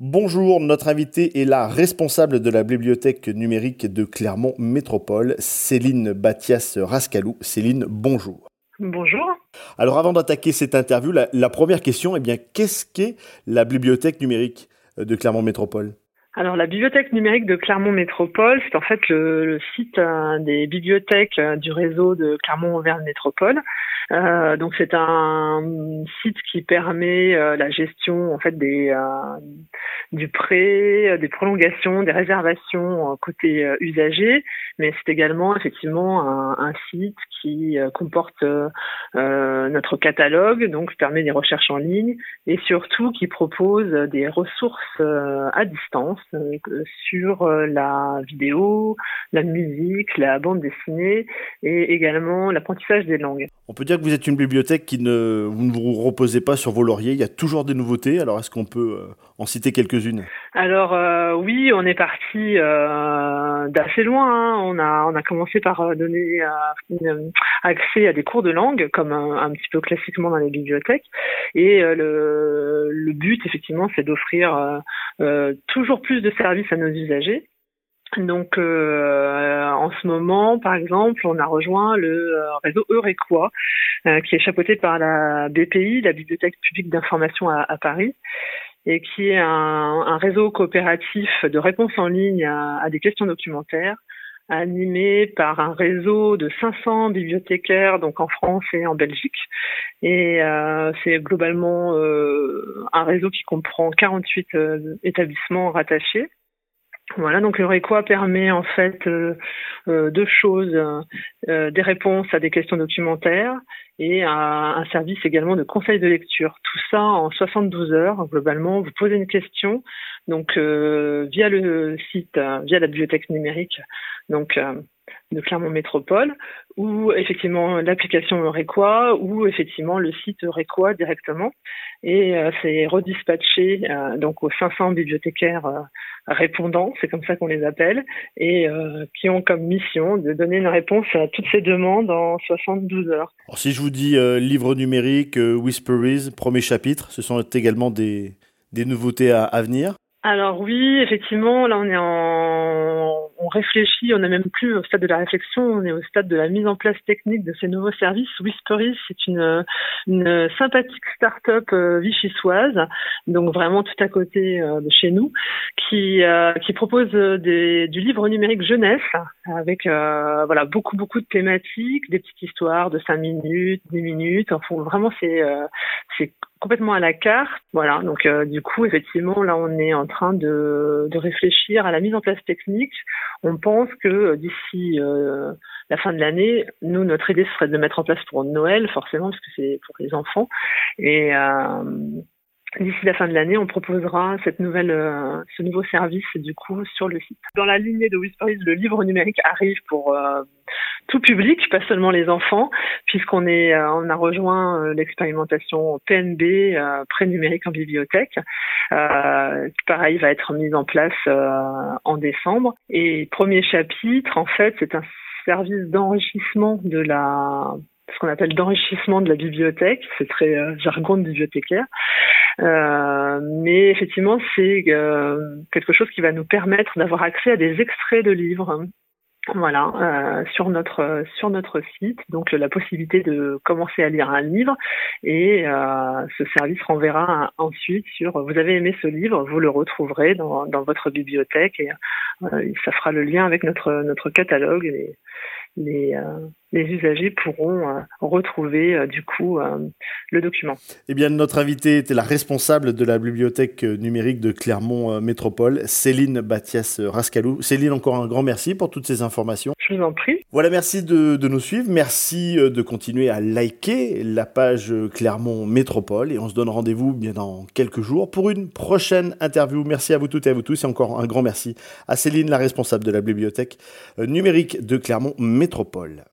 Bonjour, notre invitée est la responsable de la bibliothèque numérique de Clermont Métropole, Céline Bathias Rascalou. Céline, bonjour. Bonjour. Alors avant d'attaquer cette interview, la, première question, eh bien, qu'est-ce qu'est la bibliothèque numérique de Clermont Métropole? Alors la bibliothèque numérique de Clermont Métropole, c'est en fait le, site euh, des bibliothèques euh, du réseau de Clermont-Auvergne Métropole. Euh, donc c'est un site qui permet la gestion en fait des du prêt, des prolongations, des réservations côté usager, mais c'est également effectivement un, site qui comporte notre catalogue, donc permet des recherches en ligne et surtout qui propose des ressources à distance sur euh, la vidéo, la musique, la bande dessinée et également l'apprentissage des langues. On peut dire que vous êtes une bibliothèque qui ne vous ne vous reposez pas sur vos lauriers. Il y a toujours des nouveautés. Alors est-ce qu'on peut euh, en citer quelques-unes? Alors euh, oui, on est parti d'assez loin. Hein. On a on a commencé par donner accès à des cours de langue comme un, petit peu classiquement dans les bibliothèques. Et le, le but effectivement, c'est d'offrir toujours plus de services à nos usagers. Donc, euh, en ce moment, par exemple, on a rejoint le euh, réseau Eurequois, euh, qui est chapeauté par la BPI, la Bibliothèque publique d'information à, Paris, et qui est un, réseau coopératif de réponse en ligne à, des questions documentaires, animé par un réseau de 500 bibliothécaires, donc en France et en Belgique. Et c'est globalement un réseau qui comprend 48 établissements rattachés. Voilà, donc le REQUA permet en fait euh, euh, deux choses euh, des réponses à des questions documentaires et un, service également de conseil de lecture. Tout ça en 72 heures globalement. Vous posez une question, donc via le site, via la bibliothèque numérique, donc de Clermont Métropole, ou effectivement l'application Eurequois, ou effectivement le site Eurequois directement. Et euh, c'est redispatché euh, donc aux 500 bibliothécaires euh, répondants, c'est comme ça qu'on les appelle, et qui ont comme mission de donner une réponse à toutes ces demandes en 72 heures. Alors si je vous dis livre numérique, Whisperies, premier chapitre, ce sont également des, des nouveautés à, à venir? Alors oui, effectivement, là on est en, on réfléchit, on n'est même plus au stade de la réflexion, on est au stade de la mise en place technique de ces nouveaux services. Whispery, c'est une, sympathique start-up euh, vichysoise, donc vraiment tout à côté euh, de chez nous, qui, euh, propose du livre numérique jeunesse avec voilà beaucoup beaucoup de thématiques, des petites histoires de 5 minutes, 10 minutes. Enfin, vraiment c'est c'est complètement à la carte. Voilà, donc euh, du coup, effectivement, là, on est en train de, de, réfléchir à la mise en place technique. On pense que euh, d'ici euh, la fin de l'année, nous, notre idée serait de mettre en place pour Noël, forcément, parce que c'est pour les enfants. Et D'ici la fin de l'année, on proposera cette nouvelle, euh, ce nouveau service du coup sur le site. Dans la lignée de Whisperies, le livre numérique arrive pour euh, tout public, pas seulement les enfants, puisqu'on est, euh, on a rejoint l'expérimentation PNB pré numérique en bibliothèque, pareil va être mise en place en décembre. Et premier chapitre, en fait, c'est un service d'enrichissement de la ce qu'on appelle d'enrichissement de la bibliothèque, c'est très jargon de bibliothécaire, euh, mais effectivement, c'est euh, quelque chose qui va nous permettre d'avoir accès à des extraits de livres. Voilà, euh, sur notre sur notre site, donc la possibilité de commencer à lire un livre et euh, ce service renverra ensuite sur vous avez aimé ce livre, vous le retrouverez dans, dans votre bibliothèque et euh, ça fera le lien avec notre notre catalogue euh, les usagers pourront euh, retrouver euh, du coup le document. Eh bien, notre invitée était la responsable de la bibliothèque numérique de Clermont Métropole, Céline Bathias Rascalou. Céline, encore un grand merci pour toutes ces informations. Je vous en prie. Voilà, merci de, de nous suivre. Merci de continuer à liker la page Clermont Métropole et on se donne rendez-vous bien dans quelques jours pour une prochaine interview. Merci à vous toutes et à vous tous et encore un grand merci à Céline, la responsable de la bibliothèque numérique de Clermont Métropole.